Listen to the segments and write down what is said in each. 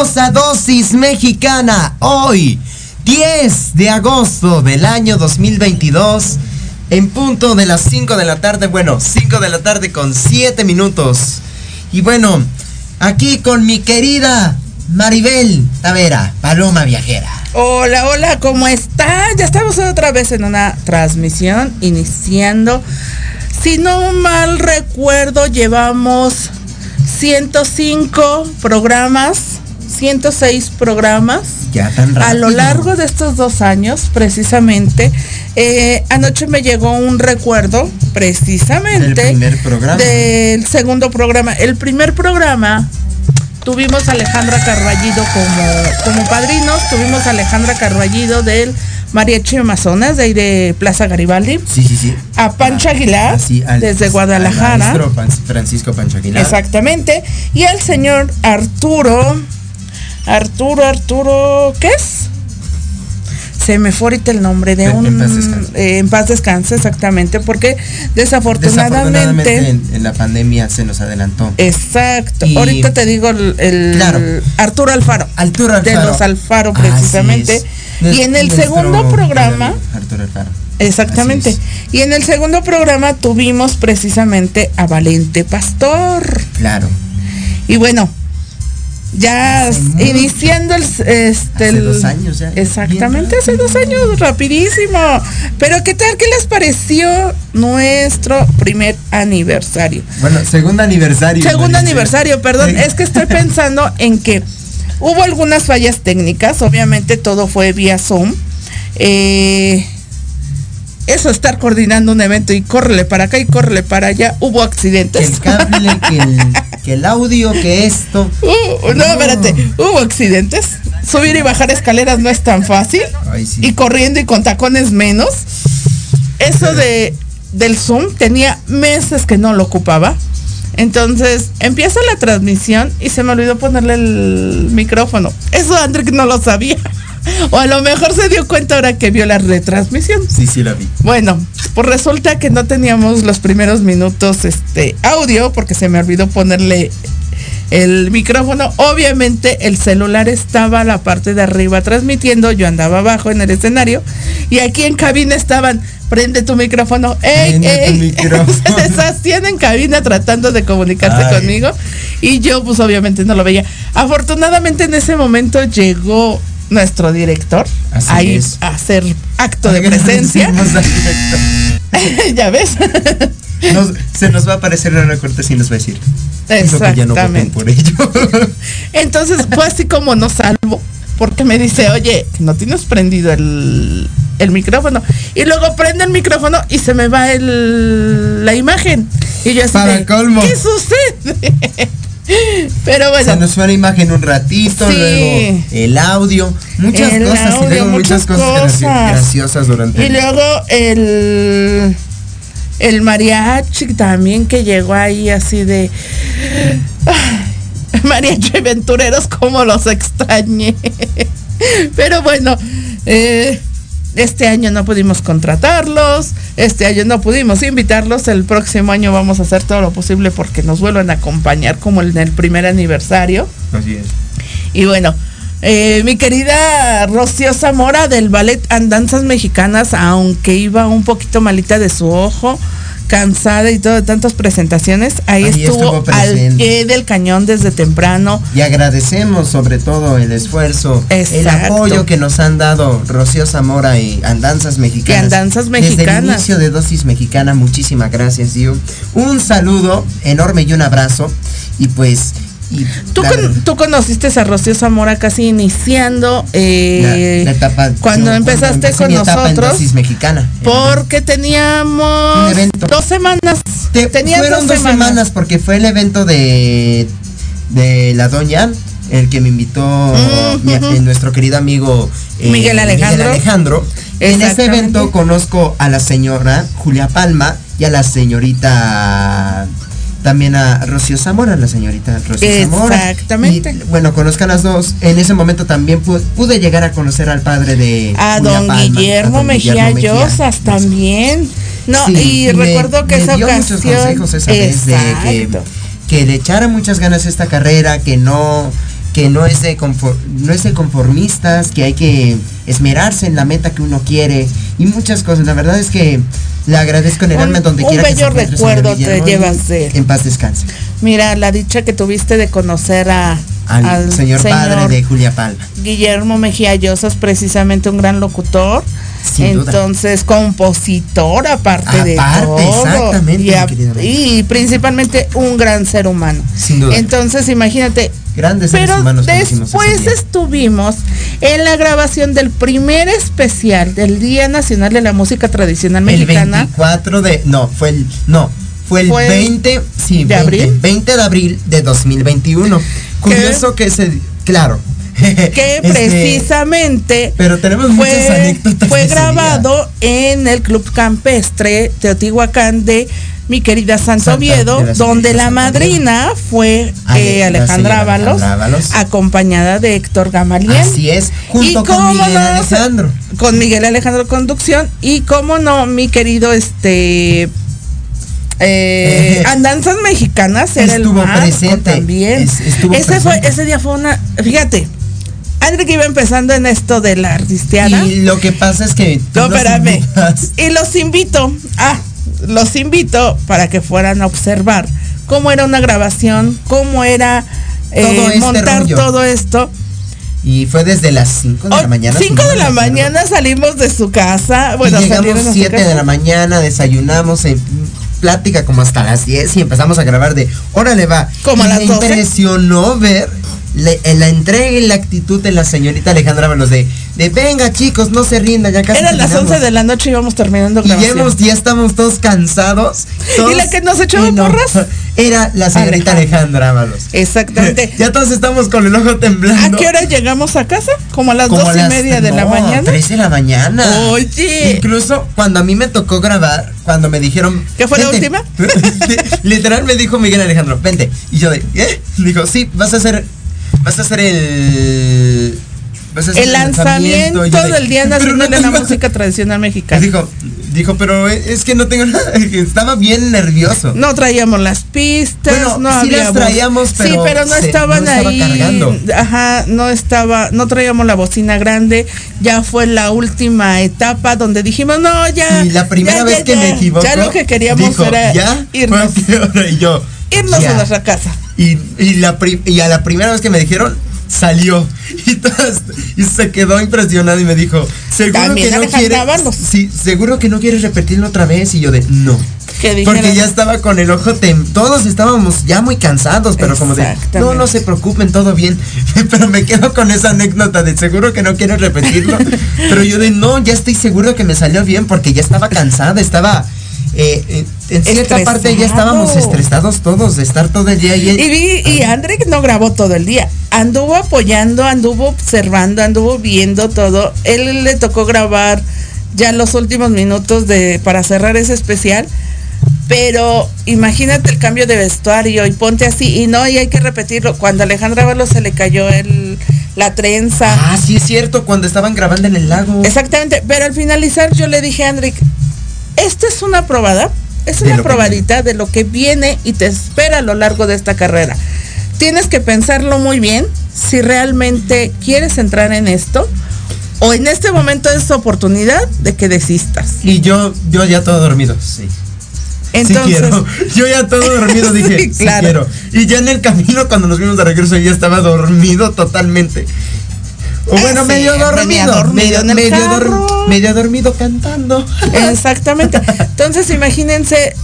Bienvenidos a Dosis Mexicana. Hoy, 10 de agosto del año 2022, en punto de las 5 de la tarde, bueno, 5 de la tarde con 7 minutos. Y bueno, aquí con mi querida Maribel Tavera, Paloma Viajera. Hola, hola, ¿cómo está? Ya estamos otra vez en una transmisión iniciando. Si no mal recuerdo, llevamos 105 programas, 106 programas. Ya tan rápido. A lo largo de estos dos años, precisamente, eh, anoche me llegó un recuerdo, precisamente, Del primer programa. del segundo programa. El primer programa tuvimos a Alejandra Carballido como, como padrinos, tuvimos a Alejandra Carballido del Mariachi Amazonas, de ahí de Plaza Garibaldi, Sí, sí, sí. a Pancho Aguilar, Así, al- desde al Guadalajara. Pan- Francisco Pancho Aguilar. Exactamente. Y el señor Arturo. Arturo, Arturo, ¿qué es? Se me fue ahorita el nombre de En- un. en paz descanse. eh, en paz descanse, exactamente, porque Desafortunadamente desafortunadamente. en, la pandemia se nos adelantó. Exacto. Y- Ahorita te digo el, el- Claro. Arturo Alfaro. Arturo De Alfaro. los Alfaro, precisamente. Y en el segundo programa. Arturo Alfaro. Exactamente. Y en el segundo programa tuvimos precisamente a Valente Pastor. Claro. Y bueno, ya Hace iniciando el, este, Hace dos años ya. Exactamente, hace dos años, rapidísimo. Pero ¿qué tal? ¿Qué les pareció nuestro primer aniversario? Bueno, segundo aniversario. Segundo aniversario, perdón, es que estoy pensando en que hubo algunas fallas técnicas, obviamente todo fue vía Zoom. Eh, eso, estar coordinando un evento y córrele para acá y córrele para allá, hubo Que accidentes. el cable, que el, que el audio, que esto. Uh, no, espérate, hubo accidentes. Subir y bajar escaleras no es tan fácil. Ay, sí. Y corriendo y con tacones menos. Eso de del Zoom tenía meses que no lo ocupaba. Entonces empieza la transmisión y se me olvidó ponerle el micrófono. Eso Andrick no lo sabía. O a lo mejor se dio cuenta ahora que vio la retransmisión. Sí, sí, la vi. Bueno, pues resulta que no teníamos los primeros minutos este audio porque se me olvidó ponerle el micrófono. Obviamente el celular estaba a la parte de arriba transmitiendo, yo andaba abajo en el escenario y aquí en cabina estaban, prende tu micrófono, ey, Prende tu ey, micrófono. se deshacían en cabina tratando de comunicarse Ay. conmigo y yo pues obviamente no lo veía. Afortunadamente en ese momento llegó nuestro director Así ahí es. a hacer acto de presencia. Ya ves. Nos- se nos va a aparecer en una cortesía y nos va a decir. "Dijo que ya no Exactamente. por ello. Entonces fue así como nos salvo. Porque me dice, oye, no tienes prendido el, el micrófono. Y luego prende el micrófono y se me va el, la imagen. Y yo así Para de, colmo. ¿qué sucede? Pero bueno. Se nos fue la imagen un ratito, Sí. luego el audio, muchas El cosas audio, y luego muchas, muchas cosas, graci- cosas. graciosas durante Y luego el el mariachi también que llegó ahí así de ay, mariachi aventureros como los extrañé. Pero bueno, eh, este año no pudimos contratarlos, este año no pudimos invitarlos, el próximo año vamos a hacer todo lo posible porque nos vuelvan a acompañar como en el primer aniversario. Así es. Y bueno, eh, mi querida Rocío Zamora del Ballet Andanzas Mexicanas, aunque iba un poquito malita de su ojo, cansada y todo de tantas presentaciones, ahí, Ahí estuvo, estuvo al pie del cañón desde temprano. Y agradecemos sobre todo el esfuerzo, el apoyo que nos han dado Rocío Zamora y Andanzas Mexicanas. Y Andanzas Desde el Mexicanas. inicio de Dosis Mexicana, muchísimas gracias, Dio. Un saludo enorme y un abrazo. Y pues... y ¿Tú, la- con- tú conociste a Rocío Zamora casi iniciando eh, la- la etapa- cuando yo empezaste empecé con mi etapa en nosotros. Mexicana. Porque teníamos dos semanas. Te- Tenías fueron dos semanas. porque fue el evento de, de la doña, el que me invitó Mm, mi- nuestro querido amigo eh, Miguel Alejandro. Alejandro. En ese evento conozco a la señora Julia Palma y a la señorita también a Rocío Zamora, la señorita Rocío Zamora. Exactamente. Bueno, conozco a las dos. En ese momento también pu- pude, llegar a conocer al padre de A Julia don Palma, Guillermo a don Mejía Mejía. Llosas también. No, Sí, y me- recuerdo que me esa dio ocasión. muchos consejos esa vez de que, que le echara muchas ganas a esta carrera, que no que no es de confor- no es de conformistas, que hay que esmerarse en la meta que uno quiere y muchas cosas. La verdad es que le agradezco enorme Un- donde un quiera que recuerdo te llevas de. En paz descanse. Mira, la dicha que tuviste de conocer a, Al, señor, padre de Julia Palma. Guillermo Mejía Llosas, precisamente un gran locutor. Sin duda. Entonces, compositor aparte, de Aparte, todo. exactamente, Y, a- y principalmente un gran ser humano. Sin duda. Entonces, imagínate. Grandes seres Pero humanos conocimos ese después estuvimos en la grabación del primer especial del Día Nacional de la Música Tradicional El Mexicana. 24 de. No, fue el. No. Fue el Fue 20. Sí, de 20, abril. 20 de abril de 2021. Curioso que ese. Claro. que Este, precisamente pero tenemos muchas fue, anécdotas fue grabado en el Club Campestre Teotihuacán de mi querida Santo Oviedo, la donde la Santa madrina fue eh, Alejandra Ábalos, acompañada de Héctor Gamaliel. Así es, junto Y con Miguel no, Alejandro. Con Miguel Alejandro Conducción. Y cómo no, mi querido este. eh, Andanzas Mexicanas era el Estuvo marco presente, también. es- estuvo ese fue, presente. ese día fue una, fíjate, André que iba empezando en esto de la artisteada. Y lo que pasa es que. No, espérame. Y los invito, ah, los invito para que fueran a observar cómo era una grabación, cómo era eh, Todo este montar rollo. todo esto. Y fue desde las 5 de la Oh, mañana. si cinco no de me la mañana salimos de su casa. Bueno, y llegamos salieron a su 7 casa. de la mañana, desayunamos en plática como hasta las 10 y empezamos a grabar de órale va. Como a las me 12. impresionó ver le- la entrega y la actitud de la señorita Alejandra Ábalos de, de venga chicos, no se rindan, ya casi Eran las terminamos". 11 de la noche y íbamos terminando y ya, grabación. hemos- ya estamos todos cansados. todos- ¿Y la que nos echaba no, porras? Era la señorita Alejandra Ábalos. Exactamente. ya todos estamos con el ojo temblando. ¿A qué hora llegamos a casa? Como a las Como dos y media de la mañana. 3 de la mañana. Oye. Incluso cuando a mí me tocó grabar, cuando me dijeron. ¿Qué fue la última? Literal me dijo Miguel Alejandro, vente. Y yo de, ¿eh? Dijo, sí, vas a hacer. Vas a hacer el. Vas a hacer El lanzamiento yo de, del Día "Pero Nacional no de la tengo-". Música Tradicional Mexicana. dijo, dijo, pero es que no tengo nada. Estaba bien nervioso. No traíamos las pistas, Bueno, no sí había las traíamos, sí, pero pero no se- estaban no estaba ahí. cargando. Ajá, no estaba, no traíamos la bocina grande. Ya fue la última etapa donde dijimos, no, ya. Y la primera ya, vez ya, que me ya". equivoco. Ya lo que queríamos dijo, era irnos. Y yo. irnos a nuestra casa. Y, y, la pri- y a la primera vez que me dijeron, salió. Y, todas- y se quedó impresionado y me dijo, seguro También que no quieres. Sí, seguro que no quieres repetirlo otra vez. Y yo de no. Porque ya estaba con el ojo tem todos estábamos ya muy cansados, pero como de no, no se preocupen, todo bien. pero me quedo con esa anécdota de seguro que no quieres repetirlo. pero yo de no, ya estoy seguro que me salió bien porque ya estaba cansada, estaba eh, eh, en cierta parte ya estábamos Estresado. estresados todos de estar todo el día. Y vi, y André no grabó todo el día. Anduvo apoyando, anduvo observando, anduvo viendo todo. Él le tocó grabar ya los últimos minutos de para cerrar ese especial. Pero imagínate el cambio de vestuario y ponte así y no, y hay que repetirlo. Cuando a Alejandra Ábalos se le cayó el, la trenza. Ah, sí es cierto, cuando estaban grabando en el lago. Exactamente, pero al finalizar yo le dije a Andrick, esta es una probada, es De una que probadita de lo que viene y te espera a lo largo de esta carrera. Tienes que pensarlo muy bien si realmente quieres entrar en esto o en este momento es oportunidad de que desistas. Y yo, yo ya todo dormido, sí. Entonces, sí quiero. Yo ya todo dormido dije, Sí, sí, claro. quiero. Y ya en el camino, cuando nos vimos de regreso, ya estaba dormido totalmente. O bueno, sí, medio dormido. dormido medio, el medio, dor- carro. medio dormido cantando. Exactamente. Entonces, imagínense,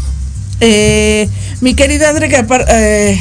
eh, mi querida André, que eh,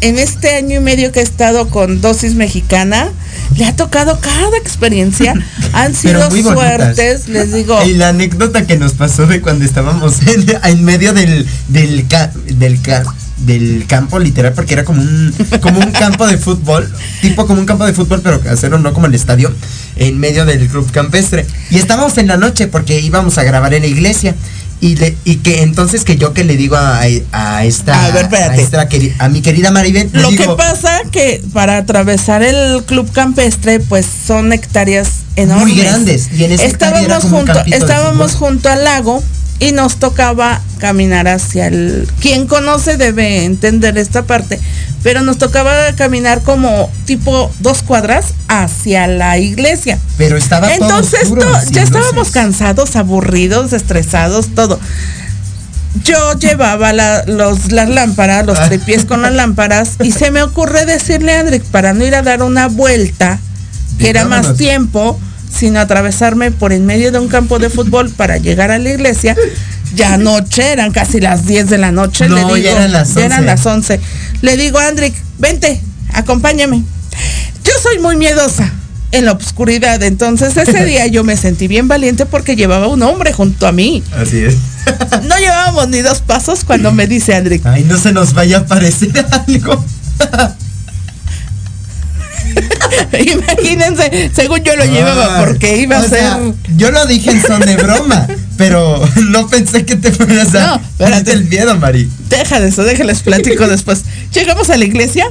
en este año y medio que he estado con dosis mexicana, le ha tocado cada experiencia. Han sido suertes, les digo. Y la anécdota que nos pasó de cuando estábamos en, en medio del del ca- del ca- del campo literal porque era como un como un campo de fútbol, tipo como un campo de fútbol pero casero, no como el estadio, en medio del club campestre. Y estábamos en la noche porque íbamos a grabar en la iglesia. Y, le- y que entonces que yo que le digo a, a esta A ver, a, esta a mi querida Maribel Lo que pasa que para atravesar el club campestre, pues son hectáreas enormes. Muy grandes, y en esa estábamos junto, estábamos junto al lago y nos tocaba caminar hacia el. Quien conoce debe entender esta parte, pero nos tocaba caminar como tipo dos cuadras hacia la iglesia. pero estaba todo Entonces oscuro, to- ya estábamos cansados, aburridos, estresados, todo. Yo llevaba la- los, las lámparas, los Ah. tripiés con las lámparas, y se me ocurre decirle a Andrick para no ir a dar una vuelta, que era más tiempo, sino atravesarme por en medio de un campo de fútbol para llegar a la iglesia. Ya anoche, eran casi las 10 de la noche. No, le digo, ya eran las ya eran 11. las 11. Le digo a Andrick, vente, acompáñame. Yo soy muy miedosa en la oscuridad, entonces ese día yo me sentí bien valiente porque llevaba un hombre junto a mí. Así es. No llevábamos ni dos pasos cuando me dice Andrick, Ay, no se nos vaya a aparecer algo. imagínense, según yo lo llevaba porque iba a ser... sea, yo lo dije en son de broma, pero no pensé que te fueras a. No, espérate. el miedo, Mari. Deja de eso, déjales platico después. Llegamos a la iglesia,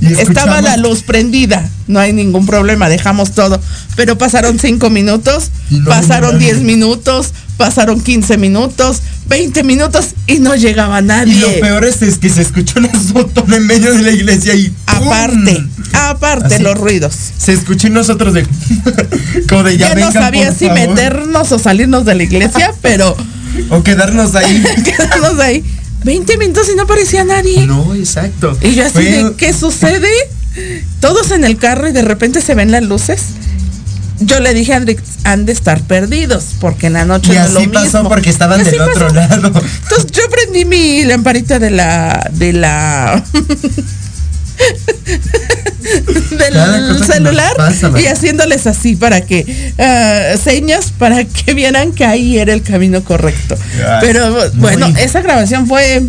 Y estaba la luz prendida, no hay ningún problema, dejamos todo. Pero pasaron cinco minutos, no pasaron venía 10 minutos, pasaron 15 minutos, 20 minutos y no llegaba nadie. Y lo peor es, es que se escuchó un azotón en medio de la iglesia y. ¡pum! Aparte, aparte Así. los ruidos. Se escuchó nosotros de. como de ya, Ya, no sabía si favor. meternos o salirnos de la iglesia, pero O quedarnos ahí. quedarnos ahí. 20 minutos y no aparecía nadie. no, exacto. Y yo así Fue- de, ¿qué sucede? Todos en el carro y de repente se ven las luces. Yo le dije a Andrick, han de estar perdidos, porque en la noche Y no es lo así pasó mismo". porque estaban así del otro lado. Entonces yo prendí mi lamparita de la de la del celular pasa, y haciéndoles así para que ah, señas para que vieran que ahí era el camino correcto. Ay, Pero bueno, muy- esa grabación fue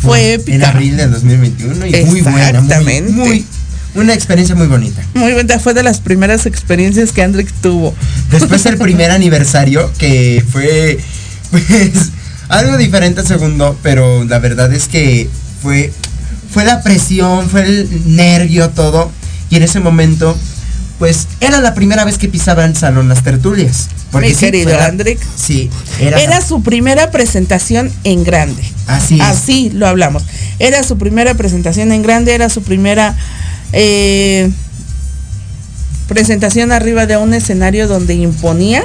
fue En épica. abril de 2021 y muy buena. Muy, Exactamente. muy, una experiencia muy bonita. Muy buena, fue de las primeras experiencias que Andrick tuvo. Después el primer aniversario, que fue pues algo diferente al segundo, pero la verdad es que fue, fue la presión, fue el nervio, todo. Y en ese momento, pues era la primera vez que pisaba el salón las tertulias. Mi sí, querido Andrick. Sí, era, Era su primera presentación en grande. así es. Así lo hablamos. Era su primera presentación en grande, era su primera eh, presentación arriba de un escenario donde imponía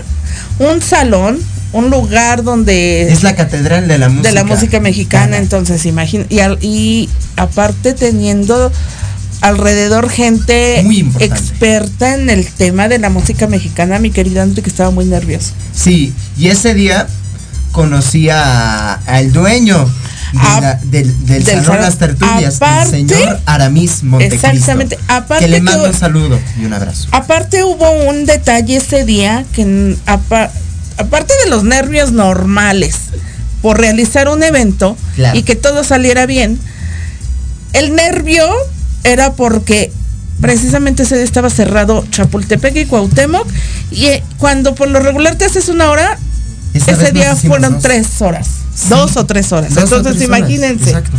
un salón, un lugar donde Es la catedral de la música. de la música mexicana, entonces imagina y, al- y aparte teniendo alrededor gente Muy experta en el tema de la música mexicana, mi querida André, que estaba muy nervioso. Sí, y ese día conocí a- al dueño de A- la- del, del del Salón. Las Tertulias, Aparte- el señor Aramis Montecristo. Exactamente. Aparte que le mando un saludo y un abrazo. Aparte hubo un detalle ese día que apa- aparte de los nervios normales por realizar un evento Claro. y que todo saliera bien, el nervio era porque precisamente ese día estaba cerrado Chapultepec y Cuauhtémoc y eh, cuando por lo regular te haces una hora, Esta ese día fueron dos. tres horas. Dos o tres horas. Dos Entonces tres horas, imagínense, Exacto.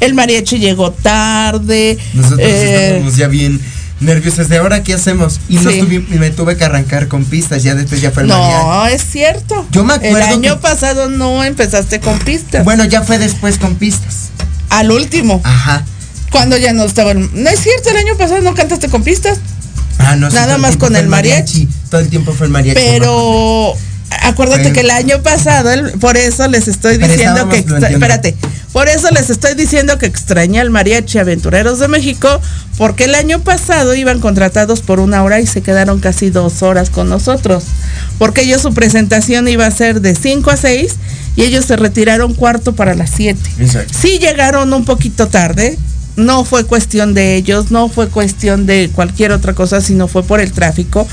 el mariachi llegó tarde. Nosotros eh, estábamos ya bien nerviosos de ahora qué hacemos. Y no Sí. me tuve que arrancar con pistas, ya después ya fue el No, mariachi. es cierto. Yo me El acuerdo año que- pasado no empezaste con pistas. Bueno, ya fue después con pistas. Al último, Ajá. cuando ya no estaba el... No es cierto, el año pasado no cantaste con pistas. Ah, no, Nada el más con el mariachi. Todo el tiempo fue el mariachi. Pero Acuérdate que el año pasado, el- por eso les estoy diciendo que extra- espérate, por eso les estoy diciendo que extraña al mariachi Aventureros de México, porque el año pasado iban contratados por una hora y se quedaron casi dos horas con nosotros, porque ellos su presentación iba a ser de 5 a 6 y ellos se retiraron cuarto para las 7. Exacto. Sí llegaron un poquito tarde, no fue cuestión de ellos, no fue cuestión de cualquier otra cosa, sino fue por el tráfico.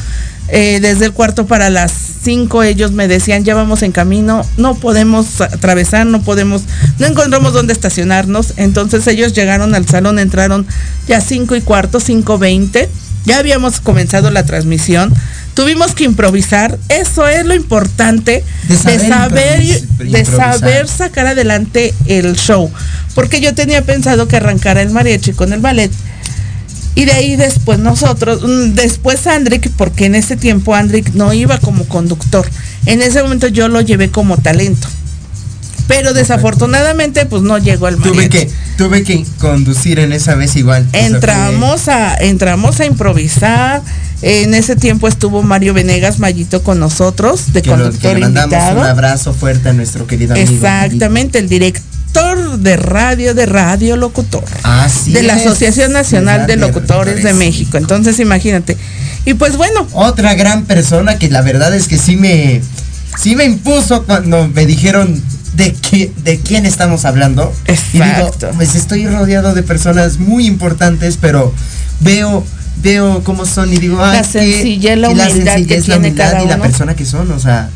Eh, desde el cuarto para las 5 ellos me decían, ya vamos en camino, no podemos atravesar, no podemos, no encontramos dónde estacionarnos. Entonces ellos llegaron al salón, entraron ya 5 y cuarto, 5.20, ya habíamos comenzado la transmisión. Tuvimos que improvisar, eso es lo importante De de saber saber, improvis- de saber sacar adelante el show. Porque yo tenía pensado que arrancara el mariachi con el ballet. Y de ahí después nosotros, mm, después Andrick, porque en ese tiempo Andrick no iba como conductor. En ese momento yo lo llevé como talento. Pero desafortunadamente pues no llegó el mariachi. Tuve que, tuve que conducir en esa vez igual. Entramos a, entramos a improvisar. En ese tiempo estuvo Mario Venegas Mayito con nosotros, de que, lo- que conductor le mandamos invitado. un abrazo fuerte a nuestro querido amigo. Exactamente, el director de radio de Radio Locutor. Así de la Asociación Nacional de Locutores de México. Entonces, imagínate. Y pues bueno, Otra gran persona que la verdad es que sí me, sí me impuso cuando me dijeron de qué, de quién estamos hablando. Y Exacto. digo, pues estoy rodeado de personas muy importantes, pero veo, veo cómo son y digo, ay, La sencillez, la y humildad que sencillez, tiene humildad cada y la persona que son, o sea.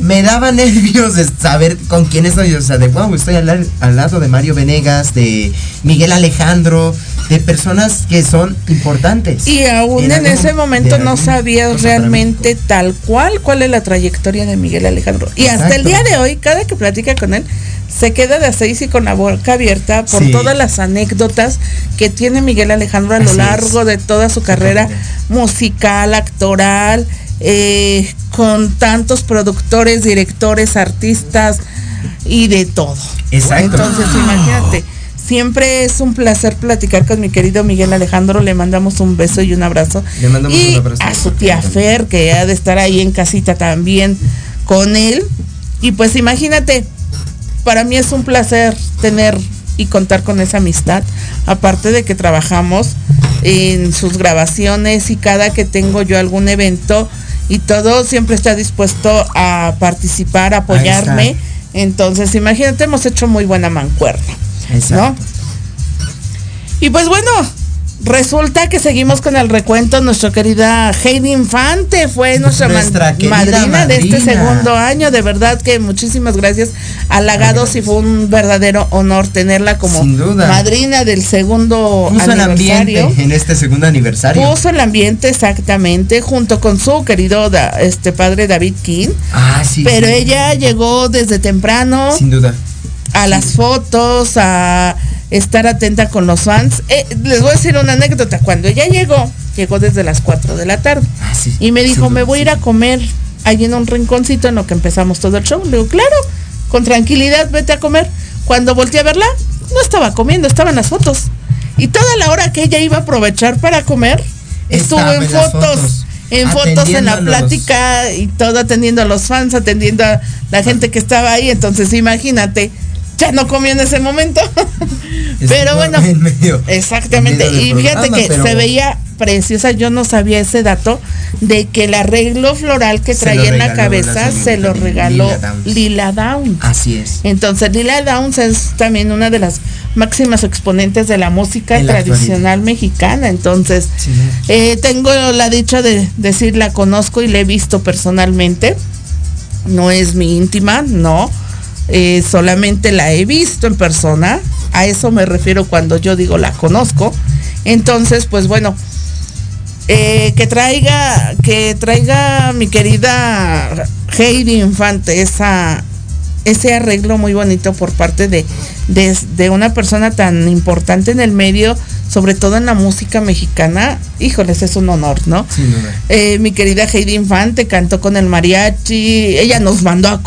Me daba nervios de saber con quién estoy, o sea, de wow, estoy al, la- al lado de Mario Venegas, de Miguel Alejandro, de personas que son importantes. y aún En en algún- ese momento no sabías realmente tal cual cuál es la trayectoria de Miguel Alejandro. Y hasta el día de hoy, cada que platica con él, se queda de a seis y con la boca abierta por Sí. todas las anécdotas que tiene Miguel Alejandro a lo Así es. largo de toda su carrera carrera. musical, actoral, eh, con tantos productores, directores, artistas y de todo. Exacto. Entonces, imagínate, siempre es un placer platicar con mi querido Miguel Alejandro. Le mandamos un beso y un abrazo. Le mandamos y un abrazo. a su tía Fer, que ha de estar ahí en casita también con él. Y pues imagínate, para mí es un placer tener y contar con esa amistad. Aparte de que trabajamos en sus grabaciones y cada que tengo yo algún evento y todo, siempre está dispuesto a participar, a apoyarme. Entonces, imagínate, hemos hecho muy buena mancuerna. Exacto. Y pues bueno, resulta que seguimos con el recuento. Nuestra querida Heidi Infante fue nuestra, madrina, de este segundo año. De verdad que muchísimas gracias. Halagados y fue un verdadero honor tenerla como madrina del segundo Puso el ambiente en este segundo aniversario. Puso el ambiente exactamente junto con su querido da- este padre David King. ah, sí. Pero sí. ella llegó desde temprano Sin duda. a las fotos, a estar atenta con los fans. Eh, les voy a decir una anécdota. Cuando ella llegó, llegó desde las 4 de la tarde. Ah, sí. Y me dijo, me voy a ir a comer allí en un rinconcito en lo que empezamos todo el show. Le digo, claro, con tranquilidad, vete a comer. Cuando volteé a verla, no estaba comiendo, estaban las fotos. Y toda la hora que ella iba a aprovechar para comer, estuvo Estaba en fotos. fotos, En fotos, en la plática y todo, atendiendo a los fans, atendiendo a la gente que estaba ahí. Entonces, imagínate, ya no comió en ese momento. pero bueno, medio- exactamente. Y fíjate que pero se veía preciosa. Yo no sabía ese dato de que el arreglo floral que traía en la cabeza la se lo regaló Lila Downs. Lila Downs. Así es. Entonces Lila Downs es también una de las máximas exponentes de la música la tradicional mexicana. Entonces, Sí. eh, tengo la dicha de decir la conozco y la he visto personalmente. No es mi íntima, no. Eh, solamente la he visto en persona. A eso me refiero cuando yo digo la conozco. Entonces, pues bueno, eh, que traiga, que traiga mi querida Heidi Infante esa, ese arreglo muy bonito por parte de, de, de una persona tan importante en el medio, sobre todo en la música mexicana. Híjoles, es un honor, ¿no? Duda. Eh, mi querida Heidi Infante cantó con el mariachi, ella nos mandó a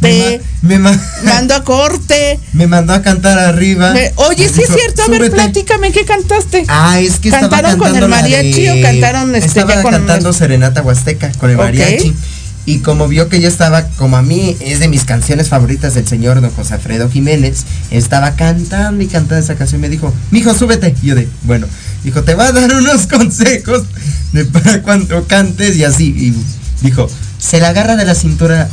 Me, ma- me ma- mandó a corte. me mandó a cantar arriba. Me- oye, sí es cierto, a ver, "Súbete". platícame, ¿qué cantaste? Ah, es que estaba ¿Cantaron con cantando el mariachi de- o cantaron, este, estaba con- cantando Serenata Huasteca con el mariachi. Y como vio que yo estaba, como a mí es de mis canciones favoritas del señor don José Alfredo Jiménez, estaba cantando y cantando esa canción. Me dijo, mijo, súbete. Y yo de, bueno, dijo, te va a dar unos consejos de para cuando cantes y así. Y dijo, se la agarra de la cintura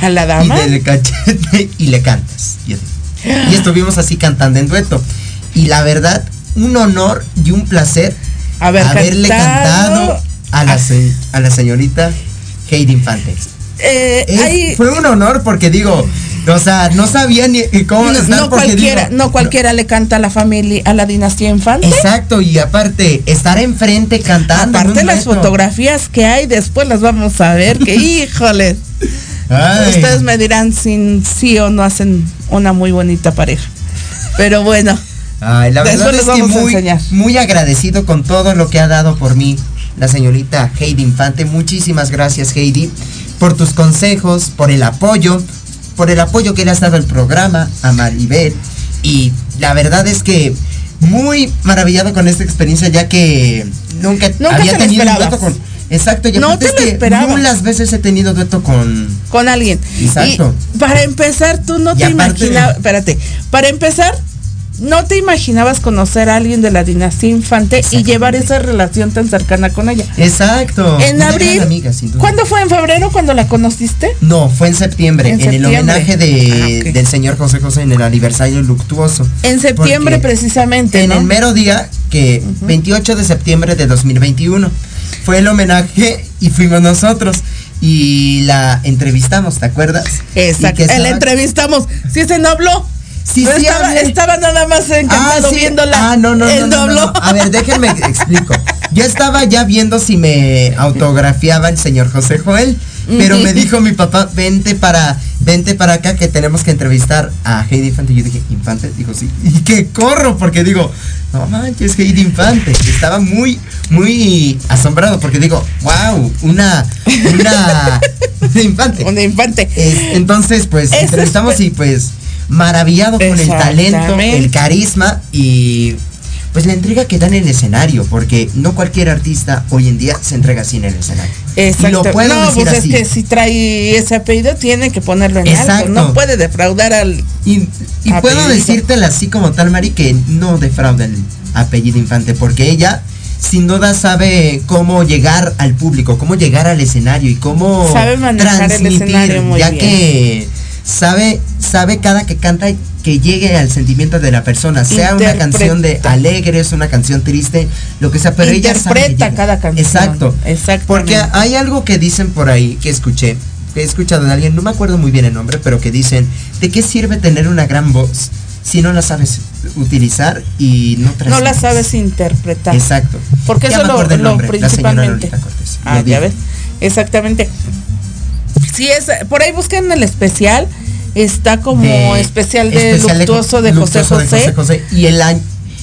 ¿A la dama? y del cachete y le cantas. Y, estuvimos así cantando en dueto. Y la verdad, un honor y un placer Haber haberle cantado cantado a la, se- a la señorita Heidi Infante. Eh, hay- Fue un honor porque digo, o sea, no sabía ni cómo no, estar no porque cualquiera, digo, no cualquiera le canta a la familia, a la dinastía infante. Exacto, y aparte, estar enfrente cantando. Aparte las fotografías que hay, después las vamos a ver, que híjoles. Ay. Ustedes me dirán si sí o no hacen una muy bonita pareja. Pero bueno, Ay, la verdad les es que muy, enseñar. muy agradecido con todo lo que ha dado por mí la señorita Heidi Infante. Muchísimas gracias, Heidi, por tus consejos, por el apoyo, por el apoyo que le has dado al programa a Maribel. Y la verdad es que muy maravillado con esta experiencia, ya que nunca, Nunca había te tenido un dueto con. Exacto, y No te lo que muchas veces he tenido dueto con. con alguien. Exacto. Y para empezar, tú no Y te imaginabas, espérate, para empezar, no te imaginabas conocer a alguien de la dinastía infante y llevar esa relación tan cercana con ella. Exacto. En una abril, gran amiga, sin duda. ¿cuándo fue en febrero cuando la conociste? No, fue en septiembre, En en, el homenaje de, Ah, del señor José José en el aniversario luctuoso. En septiembre precisamente, En ¿no? el mero día, que 28 de septiembre de 2021, fue el homenaje y fuimos nosotros. Y la entrevistamos, ¿te acuerdas? Exacto. Que La entrevistamos. Sí, se no habló. Sí, estaba, nada más encantado sí. viéndola. Ah, no, no, no. A ver, déjenme explico. Yo estaba ya viendo si me autografiaba el señor José Joel, pero me dijo mi papá, vente para, vente para acá que tenemos que entrevistar a Heidi Infante. Yo dije, ¿Infante? Dijo, sí. Y que corro, porque digo, no manches, Heidi Infante. Estaba muy, muy asombrado, porque digo, wow, una, una, una infante. Un infante. Es- entonces, pues, Eso entrevistamos y pues maravillado con el talento, el carisma y pues la entrega que da en el escenario, porque no cualquier artista hoy en día se entrega así en el escenario. Y Exacto. lo puedo no, decir pues así. es que si trae ese apellido tiene que ponerlo en alto. Exacto. No puede defraudar al. Y, y puedo decírtela así como tal, Mari, que no defrauda el apellido Infante, porque ella sin duda sabe cómo llegar al público, cómo llegar al escenario y cómo Sabe manejar el transmitir, escenario muy ya bien. que sabe sabe cada que canta que llegue al sentimiento de la persona, sea una canción de alegres, una canción triste, lo que sea, pero ella sabe que cada canción. Exacto. Exactamente. Porque hay algo que dicen por ahí que escuché, que he escuchado de alguien, no me acuerdo muy bien el nombre, pero que dicen, ¿de qué sirve tener una gran voz si no la sabes utilizar y no No la sabes interpretar. Exacto. Porque Ya eso lo, lo nombre, la principalmente. Lolita Cortés, Ah, ya ves. Exactamente. Sí, es, por ahí busquen el especial. Está como De- especial de especial luctuoso de, José Luctuoso de José. José y el año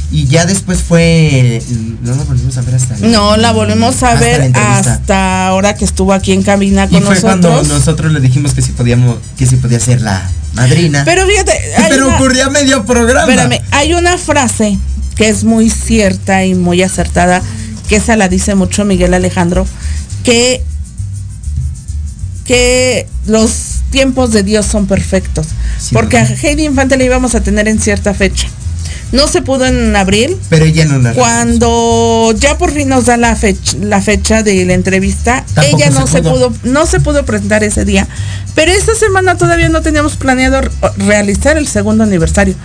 y ya después fue no la volvimos a ver hasta el- No, la volvemos a hasta ver hasta ahora que estuvo aquí en cabina y con fue cuando nosotros. le dijimos que si podíamos que si podía ser la madrina Pero fíjate, pero una- ocurría medio programa espérame, hay una frase que es muy cierta y muy acertada, que esa la dice mucho Miguel Alejandro, que que los tiempos de Dios son perfectos. Sí, porque a. Heidi Infante le íbamos a tener en cierta fecha. No se pudo en abril, pero ella no la cuando ya por fin nos da la fecha, la fecha de la entrevista, Tampoco ella no se se pudo. no se pudo presentar ese día, pero esta semana todavía no teníamos planeado realizar el segundo aniversario.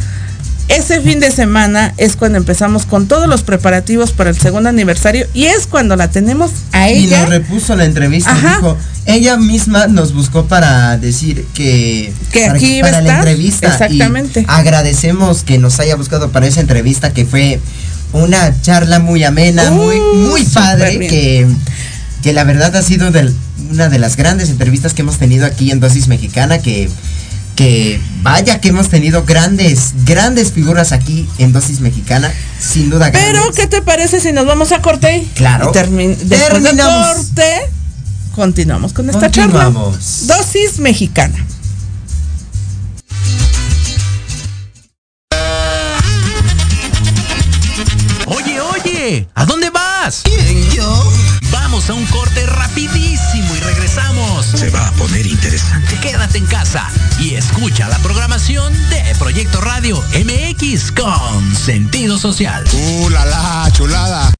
Ese fin de semana es cuando empezamos con todos los preparativos para el segundo aniversario y es cuando la tenemos a y ella. nos repuso la entrevista Ajá. dijo ella misma nos buscó para decir que Que para, aquí iba a para la entrevista y Exactamente. agradecemos que nos haya buscado para esa entrevista que fue una charla muy amena muy Uh, muy padre que que la verdad ha sido del- una de las grandes entrevistas que hemos tenido aquí en Dosis Mexicana que que vaya que hemos tenido grandes grandes figuras aquí en Dosis Mexicana sin duda Pero, grandes. ¿qué te parece si nos vamos a corte? Claro. Y termi- después del Terminamos. corte, continuamos con esta charla. Continuamos. Dosis mexicana. Oye, oye, ¿a dónde vas? ¿Quién, yo? Vamos a un corte rapidísimo y regresamos. Se va a poner interesante. Quédate en casa escucha la programación de Proyecto Radio MX con sentido social. ¡Uh, la, la chulada!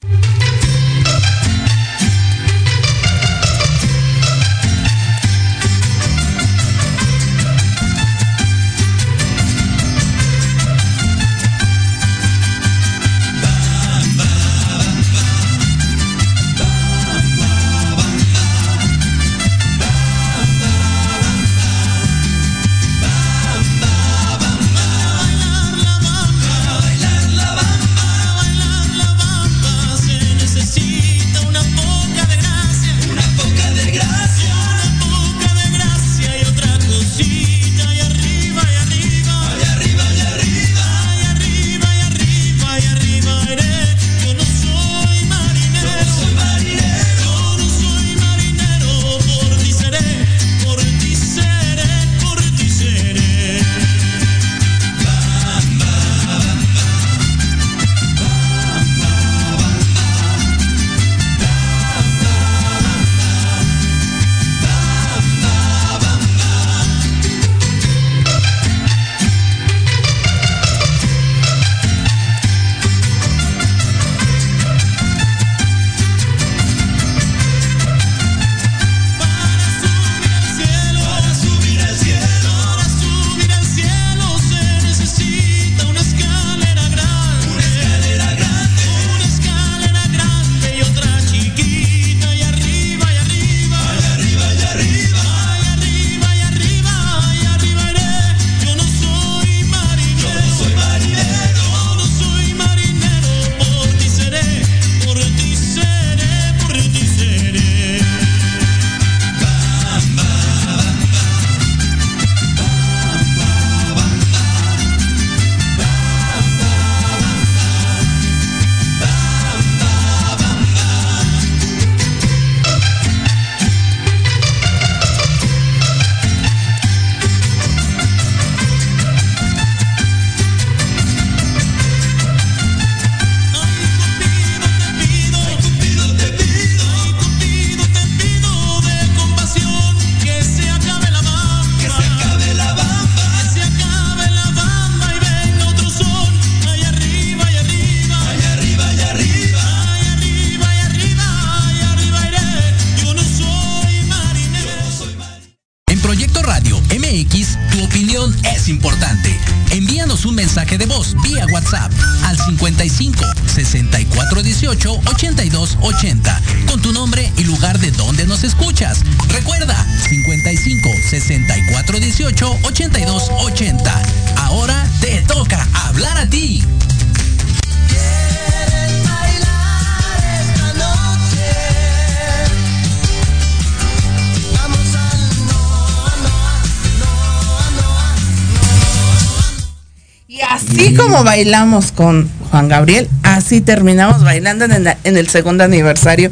Bailamos con Juan Gabriel, así terminamos bailando en el, en el segundo aniversario.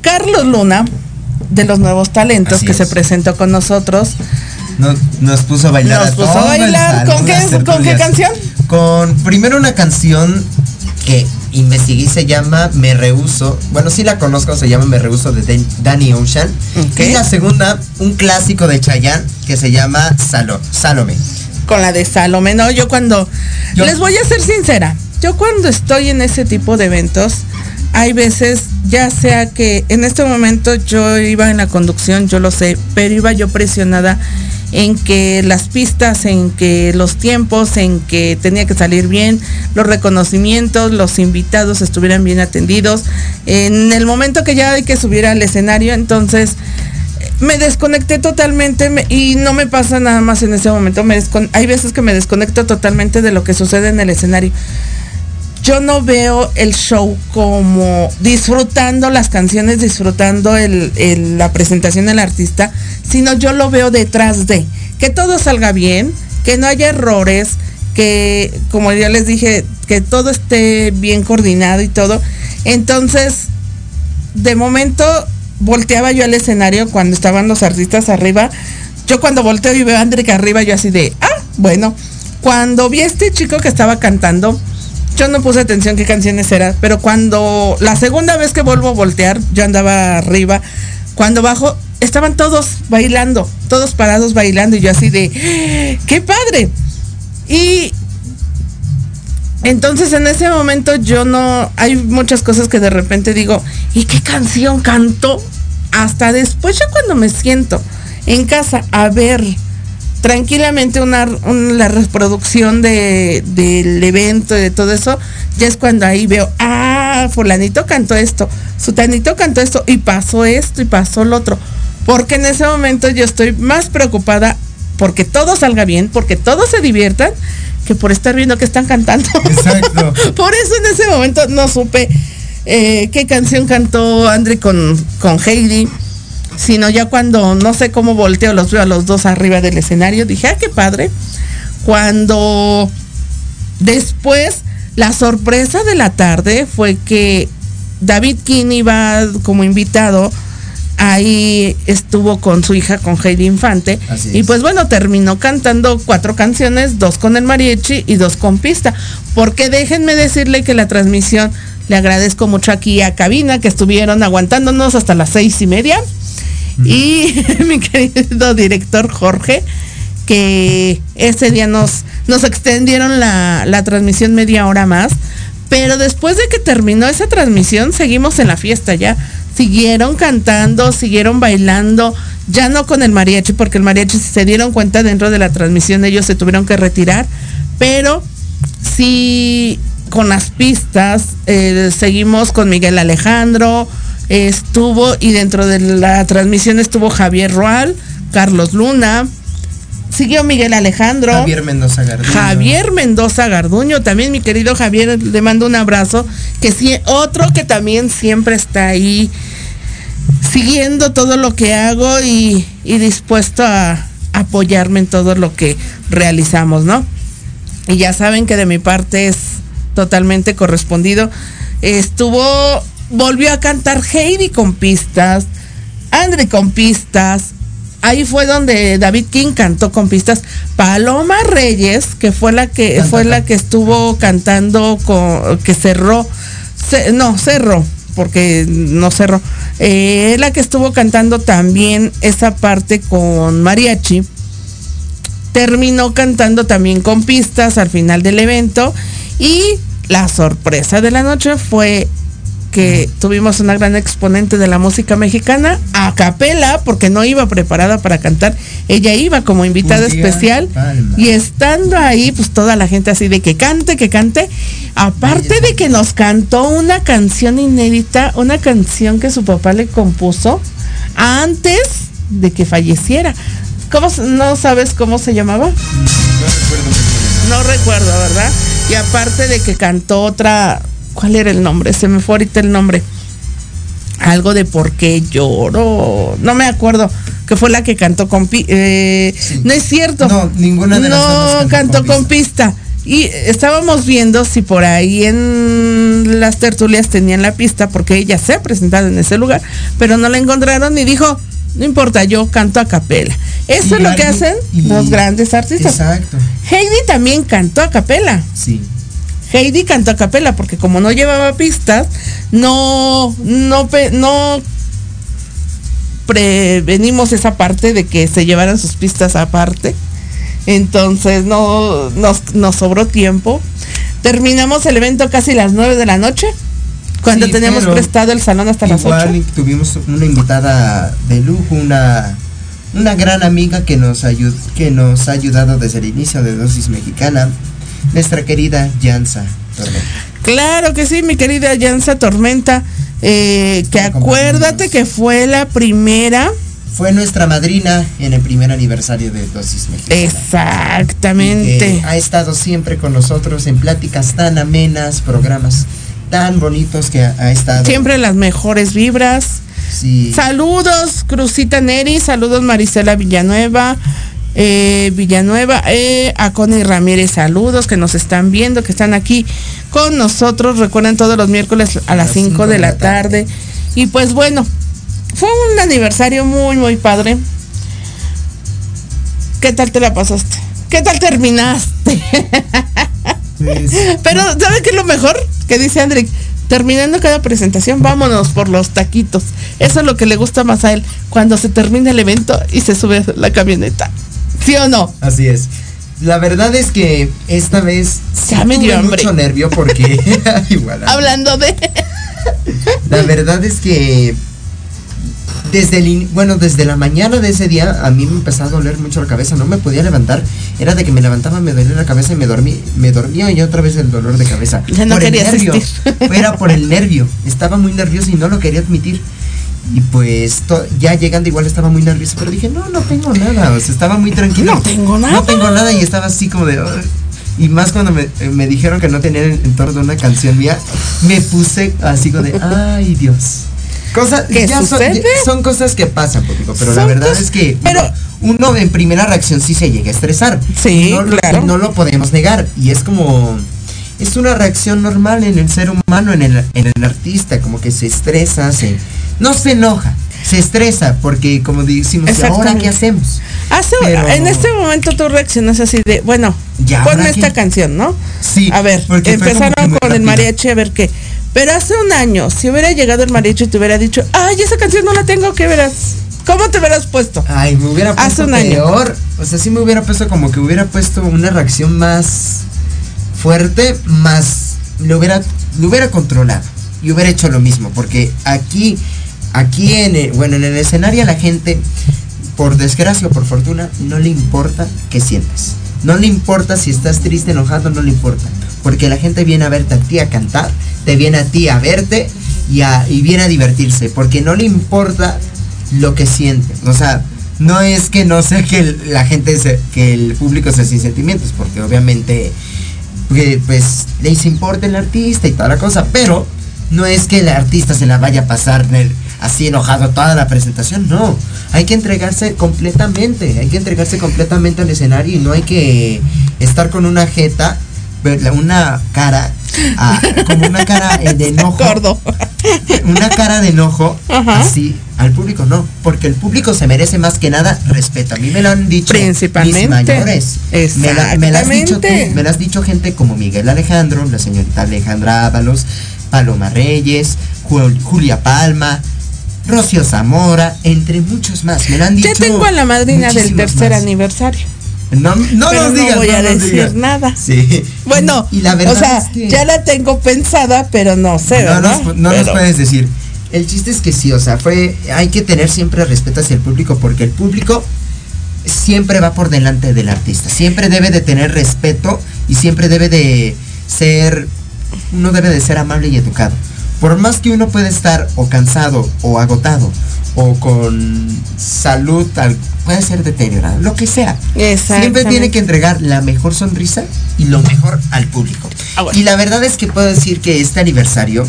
Carlos Luna, de los nuevos talentos Así que se es. presentó con nosotros, Nos, nos puso a bailar. Nos puso a bailar. ¿Con qué- con qué canción? Con primero una canción que investigué se llama Me Rehuso. Bueno, sí la conozco, se llama Me Rehuso de Dan- Danny Ocean. Ok. Y la segunda, un clásico de Chayanne que se llama Salo, Salome. Con la de Salome, no, yo cuando, Yo- les voy a ser sincera, yo cuando estoy en ese tipo de eventos, hay veces, ya sea que en este momento yo iba en la conducción, yo lo sé, pero iba yo presionada en que las pistas, en que los tiempos, en que tenía que salir bien, los reconocimientos, los invitados estuvieran bien atendidos. En el momento que ya hay que subir al escenario, entonces me desconecté totalmente me- y no me pasa nada más en ese momento. Me hay veces que me desconecto totalmente de lo que sucede en el escenario. Yo no veo el show como disfrutando las canciones, disfrutando la presentación del artista, sino yo lo veo detrás de que todo salga bien, que no haya errores, que como ya les dije, que todo esté bien coordinado y todo. Entonces, de momento volteaba yo al escenario cuando estaban los artistas arriba. Yo cuando volteo y veo a Andrick arriba, yo así de, ah, bueno. Cuando vi a este chico que estaba cantando, yo no puse atención qué canciones eran, pero cuando la segunda vez que vuelvo a voltear, yo andaba arriba. Cuando bajo, estaban todos bailando, todos parados bailando y yo así de, ¡qué padre! Y entonces en ese momento yo no, hay muchas cosas que de repente digo, ¿y qué canción cantó? Hasta después ya cuando me siento en casa a ver tranquilamente una, un- la reproducción de, del evento y de todo eso, ya es cuando ahí veo, ah, fulanito cantó esto, sutanito cantó esto y pasó esto y pasó lo otro. Porque en ese momento yo estoy más preocupada porque todo salga bien, porque todos se diviertan, que por estar viendo que están cantando. Exacto. por eso en ese momento no supe eh, qué canción cantó Andre con, con Heidi sino ya cuando no sé cómo volteo, los veo a los dos arriba del escenario, dije, ah, qué padre. Cuando después la sorpresa de la tarde fue que David King iba como invitado, ahí estuvo con su hija, con Heidi Infante, Así y es. pues bueno, terminó cantando cuatro canciones, dos con el mariachi y dos con pista, porque déjenme decirle que la transmisión, le agradezco mucho aquí a Cabina, que estuvieron aguantándonos hasta las seis y media, y mi querido director Jorge, que ese día nos, nos extendieron la, la transmisión media hora más, pero después de que terminó esa transmisión, seguimos en la fiesta ya. Siguieron cantando, siguieron bailando, ya no con el mariachi, porque el mariachi si se dieron cuenta dentro de la transmisión, ellos se tuvieron que retirar, pero sí con las pistas, eh, seguimos con Miguel Alejandro, estuvo y dentro de la transmisión estuvo Javier Roal, Carlos Luna, siguió Miguel Alejandro. Javier Mendoza Garduño. Javier Mendoza Garduño, también mi querido Javier, le mando un abrazo, que sí, otro que también siempre está ahí siguiendo todo lo que hago y, y dispuesto a apoyarme en todo lo que realizamos, ¿no? Y ya saben que de mi parte es totalmente correspondido. Estuvo, volvió a cantar Heidi con pistas, Andre con pistas. Ahí fue donde David King cantó con pistas. Paloma Reyes, que fue la que fue la que estuvo cantando con que cerró, ce- no cerró, porque no cerró. Eh, la que estuvo cantando también esa parte con mariachi terminó cantando también con pistas al final del evento y la sorpresa de la noche fue que tuvimos una gran exponente de la música mexicana a capela porque no iba preparada para cantar, ella iba como invitada especial Palma. y estando ahí pues toda la gente así de que cante, que cante, aparte de que nos cantó una canción inédita, una canción que su papá le compuso antes de que falleciera. ¿Cómo, no sabes cómo se llamaba? No recuerdo, ¿verdad? Y aparte de que cantó otra, ¿cuál era el nombre? Se me fue ahorita el nombre. Algo de por qué lloro. No me acuerdo. Que fue la que cantó con pi- eh, Sí. No es cierto. No, ninguna de las No cantó con pista. Y estábamos viendo si por ahí en las tertulias tenían la pista, porque ella se ha presentado en ese lugar, pero no la encontraron y dijo, no importa, yo canto a capela. Eso Y es lo que hacen y- los grandes artistas. Exacto. Heidi también cantó a capela. Sí. Heidi cantó a capela porque como no llevaba pistas, no, no, prevenimos esa parte de que se llevaran sus pistas aparte. Entonces no nos, nos sobró tiempo. Terminamos el evento casi las 9 de la noche. Cuando Sí, teníamos prestado el salón hasta las 8. Igual tuvimos una invitada de lujo, una, una gran amiga que nos, ayud, que nos ha ayudado desde el inicio de Dosis Mexicana, nuestra querida Yansa Tormenta. Claro que sí, mi querida Yansa Tormenta. eh, que acuérdate que fue la primera. Fue nuestra madrina en el primer aniversario de Dosis Mexicana. Exactamente. Ha estado siempre con nosotros en pláticas tan amenas, programas tan bonitos que ha, ha estado. Siempre las mejores vibras. Sí. Saludos, Cruzita Neri, saludos Marisela Villanueva, eh, Villanueva, eh, a Connie Ramírez, saludos que nos están viendo, que están aquí con nosotros. Recuerden todos los miércoles a las 5 de la tarde. Y pues bueno, fue un aniversario muy, muy padre. ¿Qué tal te la pasaste? ¿Qué tal terminaste? Pues, Pero, ¿sabe qué es lo mejor? Que dice Andrick, terminando cada presentación, vámonos por los taquitos. Eso es lo que le gusta más a él, cuando se termina el evento y se sube a la camioneta. ¿Sí o no? Así es. La verdad es que esta vez sí Ya me dio tuve hambre. mucho nervio porque igual. Hablando de... La verdad es que desde el bueno, desde la mañana de ese día a mí me empezaba a doler mucho la cabeza, no me podía levantar. Era de que me levantaba, me dolía la cabeza y me dormí, me dormía y otra vez el dolor de cabeza. Ya no por el quería nervio. asistir. Era por el nervio. Estaba muy nervioso y no lo quería admitir. Y pues ya llegando igual estaba muy nervioso, pero dije, no, no tengo nada. O sea, estaba muy tranquilo. No tengo nada. No tengo nada y estaba así como de... Y más cuando me, eh, me dijeron que no tenían en, torno a una canción mía, me puse así como de, ay Dios. Cosas, ¿Qué ya son, ya son cosas que pasan, público, pero la verdad es que pero- uno, uno en primera reacción sí se llega a estresar. Sí, no, lo- claro. no lo podemos negar. Y es como, es una reacción normal en el ser humano, en el, en el artista, como que se estresa, se, no se enoja, se estresa, porque como decimos, ¿y ahora qué hacemos? Hace, Pero- En este momento tú reaccionas así de, bueno, Ya, ponme ¿ahora esta qué? canción, ¿no? Sí, A ver, que empezaron con el mariachi a ver qué. Pero hace un año, si hubiera llegado el mariachi y te hubiera dicho, ay, esa canción no la tengo, ¿qué verás? ¿Cómo te hubieras puesto? Ay, me hubiera Hace puesto un año. peor. O sea, sí me hubiera puesto como que hubiera puesto una reacción más fuerte, más lo hubiera, lo hubiera controlado y hubiera hecho lo mismo. Porque aquí, aquí en el, bueno, en el escenario a la gente, por desgracia o por fortuna, no le importa qué sientes. No le importa si estás triste, enojado, no le importa. Porque la gente viene a verte a ti a cantar, te viene a ti a verte y, a, y viene a divertirse. Porque no le importa lo que siente. O sea, no es que no sea que la gente, que el público sea sin sentimientos, porque obviamente, que, pues, les importa el artista y toda la cosa, pero no es que el artista se la vaya a pasar así enojado toda la presentación, no. Hay que entregarse completamente, hay que entregarse completamente al escenario y no hay que estar con una jeta, la- una cara, ah, como una cara eh, de enojo Gordo. una cara de enojo Ajá. así al público no porque el público se merece más que nada respeto a mí me lo han dicho Principalmente. mis mayores me, la- me lo has dicho tú me lo has dicho gente como Miguel Alejandro la señorita Alejandra Ábalos Paloma Reyes Jul- Julia Palma Rocío Zamora entre muchos más me lo han dicho Ya tengo a la madrina del tercer más. aniversario. no, no pero nos no digas voy a no nos decir digas. nada. sí Bueno, y la verdad o sea, es que ya la tengo pensada, pero no sé, no ¿verdad? nos, no nos puedes decir. El chiste es que sí, o sea, fue. Hay que tener siempre respeto hacia el público porque el público siempre va por delante del artista. Siempre debe de tener respeto y siempre debe de ser. Uno debe de ser amable y educado. Por más que uno puede estar o cansado o agotado o con salud tal, puede ser deteriorado, lo que sea. Siempre tiene que entregar la mejor sonrisa y lo mejor al público. Ah, bueno. Y la verdad es que puedo decir que este aniversario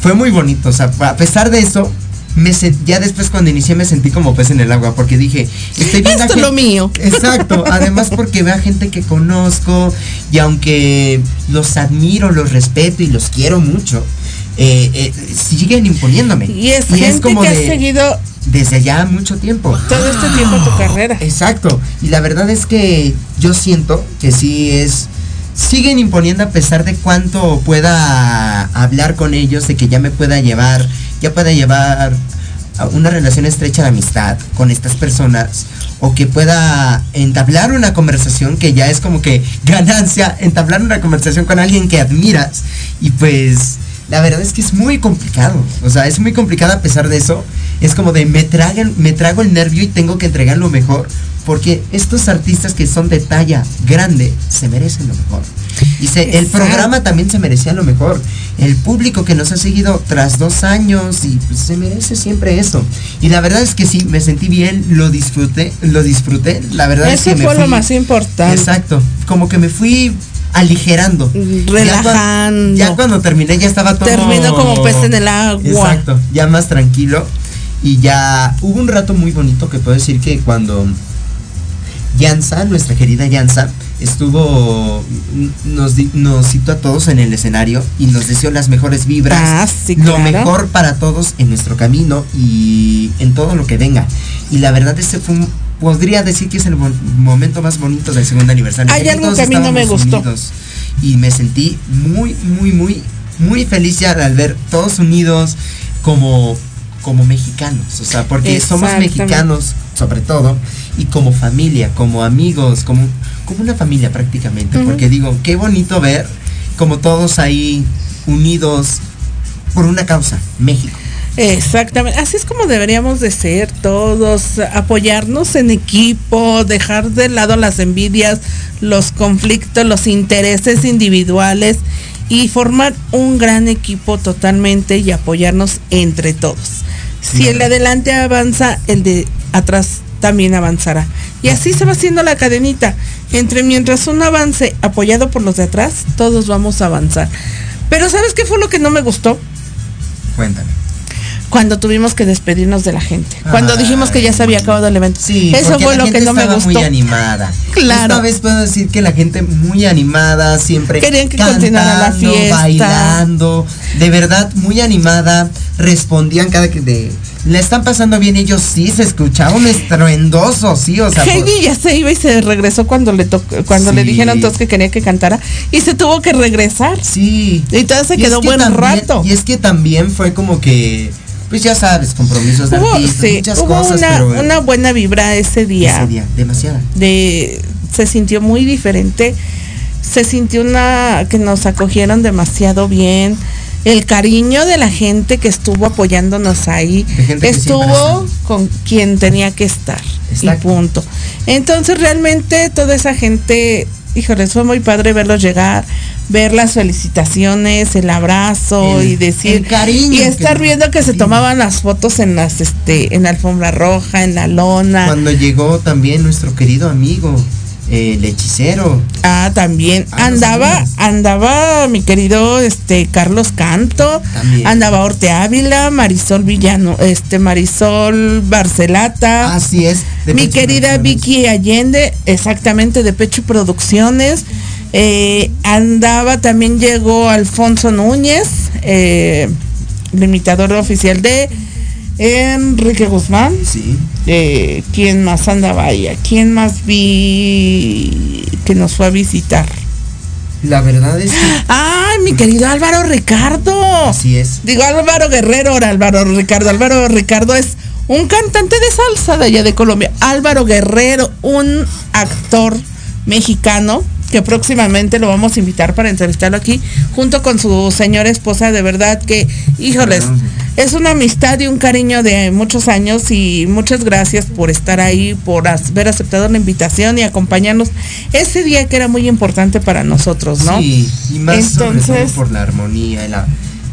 fue muy bonito. O sea, a pesar de eso, me ya después cuando inicié me sentí como pez en el agua porque dije, estoy viendo a Esto es lo mío. Exacto, además porque veo a gente que conozco y aunque los admiro, los respeto y los quiero mucho, eh, eh, siguen imponiéndome. Y es gente que ha seguido desde ya mucho tiempo. todo este tiempo tu carrera. Exacto. Y la verdad es que yo siento que sí es. Siguen imponiendo a pesar de cuánto pueda hablar con ellos, de que ya me pueda llevar, ya pueda llevar una relación estrecha de amistad con estas personas, o que pueda entablar una conversación que ya es como que ganancia, entablar una conversación con alguien que admiras. Y pues la verdad es que es muy complicado. O sea, es muy complicado a pesar de eso. Es como de me tragan, me trago el nervio y tengo que entregar lo mejor. Porque estos artistas que son de talla grande se merecen lo mejor. Y se- el programa también se merecía lo mejor. El público que nos ha seguido tras dos años y pues, se merece siempre eso. Y la verdad es que sí, me sentí bien, lo disfruté, lo disfruté. La verdad es que me fue lo fui- más importante. Exacto. Como que me fui aligerando. Relajando. Ya, cuando terminé ya estaba todo. Terminó como pez en el agua. Exacto. Ya más tranquilo. Y ya hubo un rato muy bonito que puedo decir que cuando Yansa, nuestra querida Yansa, estuvo, nos, nos citó a todos en el escenario y nos deseó las mejores vibras, Ah, sí, lo claro. mejor para todos en nuestro camino y en todo lo que venga. Y la verdad ese fue un, podría decir que es el mo- momento más bonito del segundo aniversario. Hay algo que a mí no me gustó. unidos y me sentí muy, muy, muy muy feliz ya al ver todos unidos como, como mexicanos. O sea, porque somos mexicanos sobre todo y como familia, como amigos, como, como una familia prácticamente. Porque digo, qué bonito ver como todos ahí unidos por una causa, México. Exactamente, así es como deberíamos de ser todos, apoyarnos en equipo, dejar de lado las envidias, los conflictos, los intereses individuales y formar un gran equipo totalmente y apoyarnos entre todos. Si el de adelante avanza, el de atrás también avanzará. Y así se va haciendo la cadenita. Entre mientras uno avance apoyado por los de atrás, todos vamos a avanzar. Pero ¿sabes qué fue lo que no me gustó? Cuéntame. Cuando tuvimos que despedirnos de la gente. Cuando Ay. dijimos que ya se había acabado el evento. Sí, Eso fue la lo que no me gustó. muy animada. Claro. Esta vez puedo decir que la gente muy animada, siempre Querían que continuara la fiesta. bailando, de verdad muy animada, respondían cada que de le están pasando bien ellos sí se escuchaba un estruendoso, sí, o sea, por- Heidi ya se iba y se regresó cuando le tocó, cuando le dijeron todos que quería que cantara y se tuvo que regresar. sí. Y entonces se Y es quedó que buen también- rato. Y es que también fue como que pues ya sabes, compromisos de Hubo, artistas, sí, muchas hubo cosas, una, pero una buena vibra ese día. ese día demasiada. de se sintió muy diferente se sintió una que nos acogieron demasiado bien el cariño de la gente que estuvo apoyándonos ahí estuvo con quien tenía que estar y Exacto. punto entonces realmente toda esa gente híjoles fue muy padre verlos llegar ver las felicitaciones el abrazo El- y decir cariño y estar viendo que se tomaban las fotos en las este en la alfombra roja en la lona Cuando llegó también nuestro querido amigo, el hechicero. Ah, también Ah, andaba, andaba mi querido este Carlos Canto, También. andaba Orte Ávila, Marisol Villano, este Marisol Barcelata, Así es. mi querida. Vicky Allende, exactamente de Pecho Producciones. Eh, andaba, también llegó Alfonso Núñez, eh, limitador oficial de Enrique Guzmán. Sí. Eh, ¿Quién más andaba ahí? ¿A quién más vi que nos fue a visitar? La verdad es que ¡Ay, mi querido Álvaro Ricardo! así es. Digo Álvaro Guerrero, ahora Álvaro Ricardo. Álvaro Ricardo es un cantante de salsa de allá de Colombia. Álvaro Guerrero, un actor mexicano que próximamente lo vamos a invitar para entrevistarlo aquí junto con su señora esposa. De verdad que, híjoles, es una amistad y un cariño de muchos años y muchas gracias por estar ahí, por haber aceptado la invitación y acompañarnos ese día que era muy importante para nosotros, ¿no? Sí, y más sobre todo Entonces- por la armonía, la,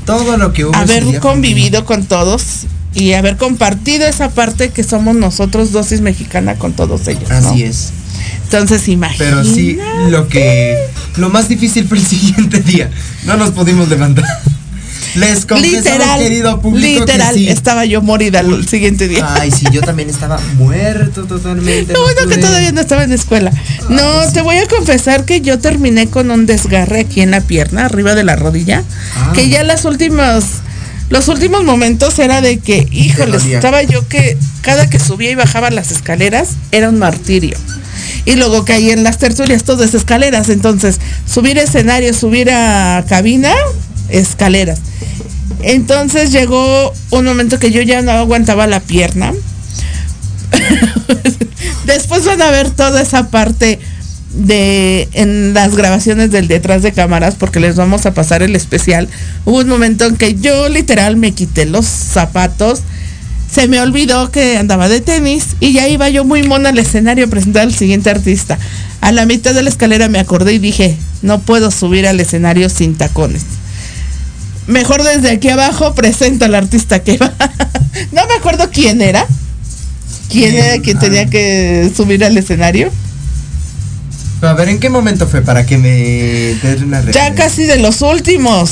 todo lo que hubo. haber convivido con todos y haber compartido esa parte que somos nosotros dosis mexicana con todos ellos. Así es. Entonces imagina. Pero sí, lo que. Lo más difícil fue el siguiente día. No nos pudimos levantar. Les confesamos, literal, querido público, literal, que sí. estaba yo morida el siguiente día. Ay, sí, yo también estaba muerto totalmente. Lo no bueno que todavía no estaba en la escuela. No, te voy a confesar que yo terminé con un desgarre aquí en la pierna, arriba de la rodilla, Ah. que ya las últimas, los últimos momentos era de que, híjoles, estaba yo que cada que subía y bajaba las escaleras era un martirio. Y luego caí en las tertulias, todas escaleras. Entonces, subir a escenario, subir a cabina, escaleras. Entonces llegó un momento que yo ya no aguantaba la pierna. Después van a ver toda esa parte de en las grabaciones del detrás de cámaras porque les vamos a pasar el especial. Hubo un momento en que yo literal me quité los zapatos. Se me olvidó que andaba de tenis y ya iba yo muy mona al escenario a presentar al siguiente artista. A la mitad de la escalera me acordé y dije, no puedo subir al escenario sin tacones. Mejor desde aquí abajo presento al artista que va. no me acuerdo quién era. ¿Quién Bien, era quien ah. tenía que subir al escenario? Pero a ver, ¿en qué momento fue para que me des una Ya referencia? casi de los últimos.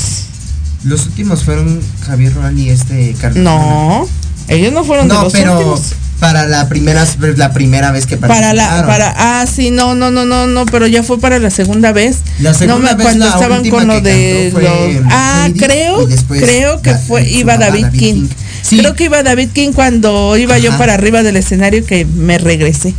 Los últimos fueron Javier Roal y este Carlos. No, ellos no fueron de No, los pero últimos. para la primera, la primera vez que Para la, para, ah, sí, no, no, no, no, no, pero ya fue para la segunda vez. La segunda no me vez, cuando la estaban con lo de los. Ah, creo, creo que la- fue, iba David, David King. King. Sí. Creo que iba David King cuando iba yo para arriba del escenario que me regresé.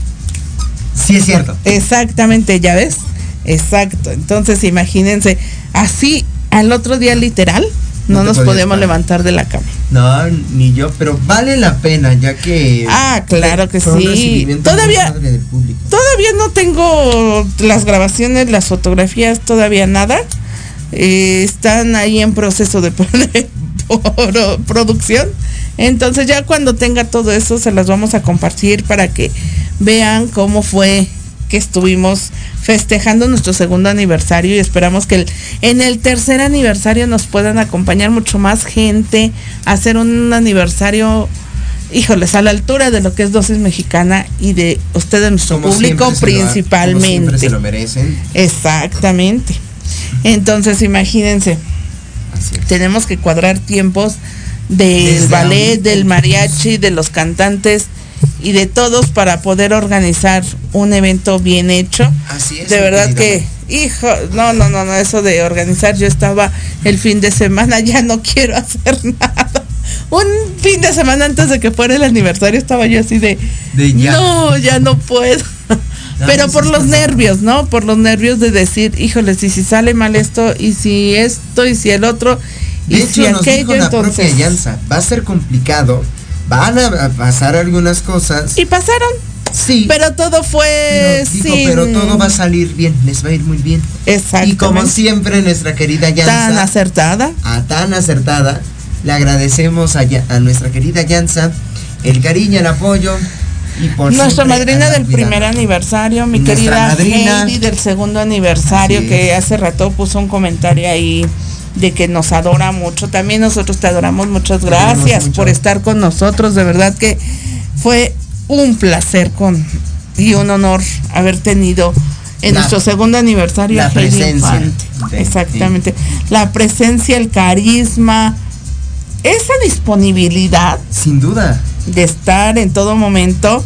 Sí, es cierto. Exactamente, ya ves. Exacto. Entonces, imagínense, así al otro día literal no, nos podíamos parar. levantar de la cama. No, ni yo, pero vale la pena, ya que. Ah, claro que sí. Todavía- padre del público. Todavía no tengo las grabaciones, las fotografías, todavía nada. Eh, están ahí en proceso de por- producción. Entonces ya cuando tenga todo eso se las vamos a compartir para que vean cómo fue que estuvimos festejando nuestro segundo aniversario y esperamos que el- en el tercer aniversario nos puedan acompañar mucho más gente, hacer un aniversario, híjoles, a la altura de lo que es dosis mexicana y de ustedes, nuestro Como público siempre se lo como principalmente. se lo merecen. Exactamente. Entonces, imagínense, tenemos que cuadrar tiempos del Desde ballet, del mariachi, de los cantantes y de todos para poder organizar un evento bien hecho. Así es. De verdad que, hijo, no, no, no, no, eso de organizar, yo estaba el fin de semana, ya no quiero hacer nada. Un fin de semana antes de que fuera el aniversario estaba yo así de, De ya. no, ya no puedo. Pero por los nervios, ¿no? Por los nervios de decir, híjoles, y si sale mal esto, y si esto, y si el otro, y De si hecho, nos aquello, dijo la entonces. propia Yanza, va a ser complicado, van a, pasar algunas cosas. Y pasaron, sí, pero todo fue sin- pero todo va a salir bien, les va a ir muy bien. Exactamente. Y como siempre, nuestra querida tan Yanza, acertada. a tan acertada, le agradecemos a, a nuestra querida Yanza el cariño, el apoyo y por Nuestra madrina del primer aniversario, mi Nuestra querida madrina. Heidi del segundo aniversario, que hace rato puso un comentario ahí de que nos adora mucho. También nosotros te adoramos, muchas gracias mucho. por estar con nosotros. De verdad que fue un placer con y un honor haber tenido en La- nuestro segundo aniversario la presencia Exactamente. La presencia, el carisma, esa disponibilidad Sin duda. de estar en todo momento.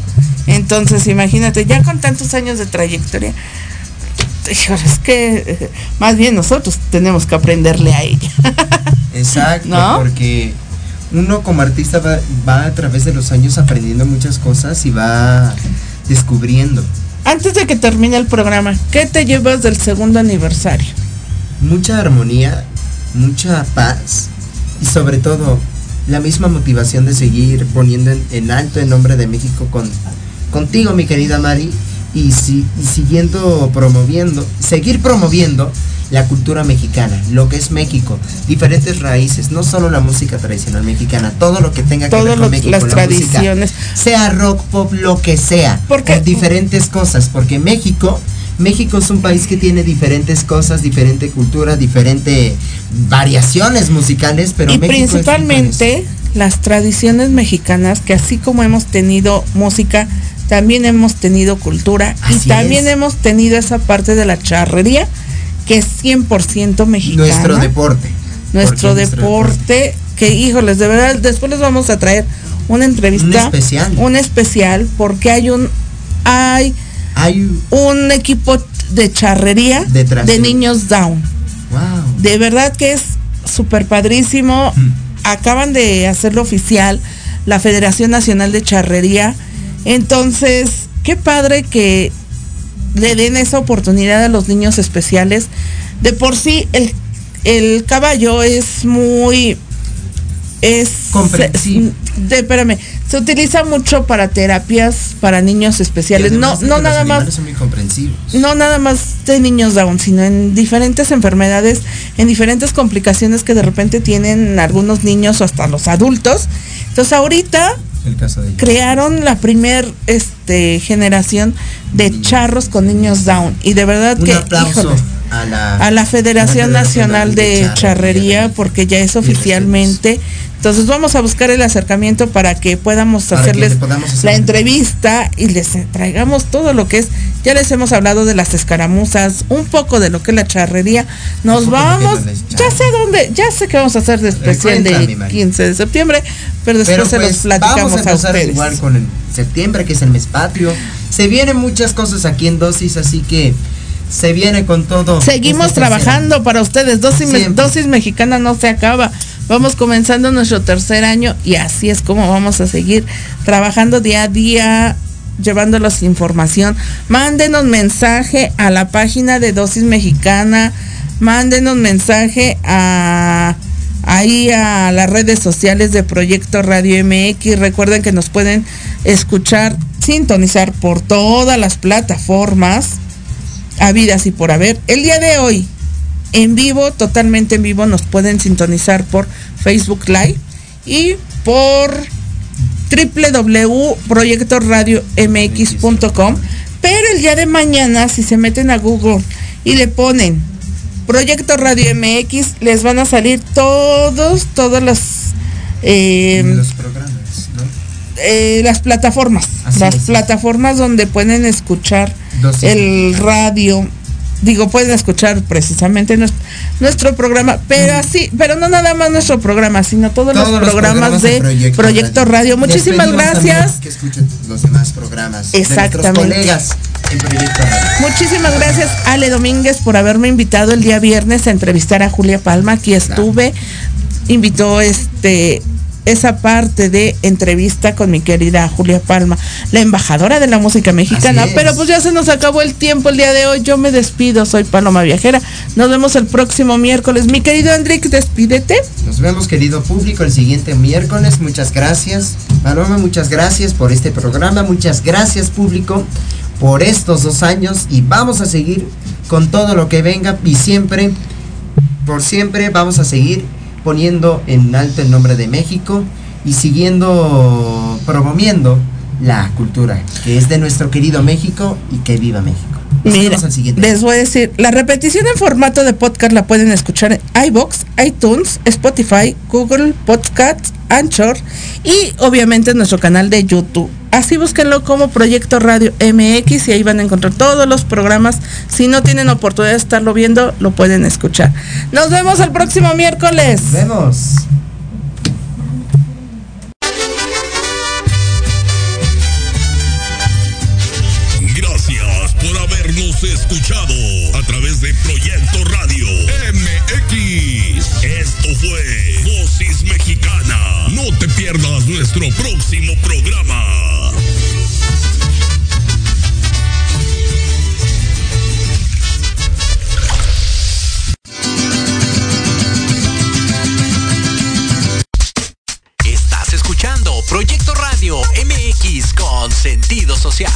Entonces, imagínate, ya con tantos años de trayectoria, es que eh, más bien nosotros tenemos que aprenderle a ella. Exacto, ¿No? porque uno como artista va, va a través de los años aprendiendo muchas cosas y va descubriendo Antes de que termine el programa, ¿qué te llevas del segundo aniversario? mucha armonía, mucha paz y sobre todo la misma motivación de seguir poniendo en, en alto el nombre de México con contigo mi querida Mari y, si, y siguiendo promoviendo, seguir promoviendo la cultura mexicana, lo que es México, diferentes raíces, no solo la música tradicional mexicana, todo lo que tenga que ver lo- con México, las la música, tradiciones. sea rock, pop, lo que sea, Porque- diferentes cosas, porque México, México es un país que tiene diferentes cosas, diferente cultura, diferente variaciones musicales, pero y México es principalmente las tradiciones mexicanas, que así como hemos tenido música, también hemos tenido cultura Así y también es. hemos tenido esa parte de la charrería que es 100% país. mexicana. nuestro deporte. nuestro deporte, que híjoles, de verdad, después les vamos a traer una entrevista, Un especial. un especial, porque hay un, hay Hay un equipo de charrería de- niños down. wow. De verdad que es súper padrísimo. Mm. Acaban de hacerlo oficial la Federación Nacional de Charrería. Entonces, qué padre que le den esa oportunidad a los niños especiales. De por sí, el, el caballo es muy... Es... Comprensivo. de- espérame, se utiliza mucho para terapias para niños especiales. No, no nada más son muy comprensivos. no nada más de niños Down, sino en diferentes enfermedades, en diferentes complicaciones que de repente tienen algunos niños o hasta los adultos. Entonces ahorita El caso de ellos. crearon la primer este, generación de charros con niños Down y de verdad Un que híjole, a la a la Federación a la Nacional de Charrería porque ya es oficialmente. Entonces vamos a buscar el acercamiento para que podamos Para hacerles hacer la entrevista y les traigamos todo lo que es. Ya les hemos hablado de las escaramuzas, un poco de lo que es la charrería. Nos vamos, ya sé dónde, ya sé que vamos a hacer de especial de Cuéntame, Mari. 15 de septiembre, pero después Pero se los pues platicamos vamos a ustedes. igual con el septiembre, que es el mes patrio. Se vienen muchas cosas aquí en dosis, así que se viene con todo. Seguimos este trabajando para ustedes. Dosis, me- dosis mexicana no se acaba. Vamos comenzando nuestro tercer año y así es como vamos a seguir trabajando día a día, llevándolos información. Mándenos mensaje a la página de Dosis Mexicana. mándenos mensaje a ahí a las redes sociales de Proyecto Radio MX. Recuerden que nos pueden escuchar, sintonizar por todas las plataformas habidas y por haber. El día de hoy, en vivo, totalmente en vivo, nos pueden sintonizar por Facebook Live y por www.proyectoradiomx.com. Pero el día de mañana, si se meten a Google y le ponen Proyecto Radio MX, les van a salir todos, todas las eh, los programas, ¿no? eh, las plataformas, Así las es. plataformas donde pueden escuchar el radio. Digo, pueden escuchar precisamente nuestro, nuestro programa, pero así, pero no nada más nuestro programa, sino todos, los, programas de Proyecto, Radio. Muchísimas gracias. Que escuchen los demás programas. de nuestros Exactamente. colegas en Proyecto Radio. Muchísimas gracias, Ale Domínguez, por haberme invitado el día viernes a entrevistar a Julia Palma. Aquí estuve. Invitó este esa parte de entrevista con mi querida Julia Palma, la embajadora de la música mexicana. Pero pues ya se nos acabó el tiempo el día de hoy. Yo me despido, soy Paloma Viajera. Nos vemos el próximo miércoles. Mi querido Enrique, despídete. Nos vemos, querido público, el siguiente miércoles. Muchas gracias. Paloma, muchas gracias por este programa. Muchas gracias, público, por estos dos años. Y vamos a seguir con todo lo que venga. Y siempre, por siempre, vamos a seguir poniendo en alto el nombre de México y siguiendo promoviendo la cultura que es de nuestro querido México y que viva México. Mira, vemos al siguiente. les voy a decir, la repetición en formato de podcast la pueden escuchar en iBox, iTunes, Spotify, Google Podcasts, Anchor y obviamente en nuestro canal de YouTube. Así búsquenlo como Proyecto Radio MX y ahí van a encontrar todos los programas. Si no tienen oportunidad de estarlo viendo, lo pueden escuchar. Nos vemos el próximo miércoles. Nos vemos. Gracias por habernos escuchado a través de Proyecto Radio MX. Esto fue Dosis Mexicana. No te pierdas nuestro próximo programa. sentido social.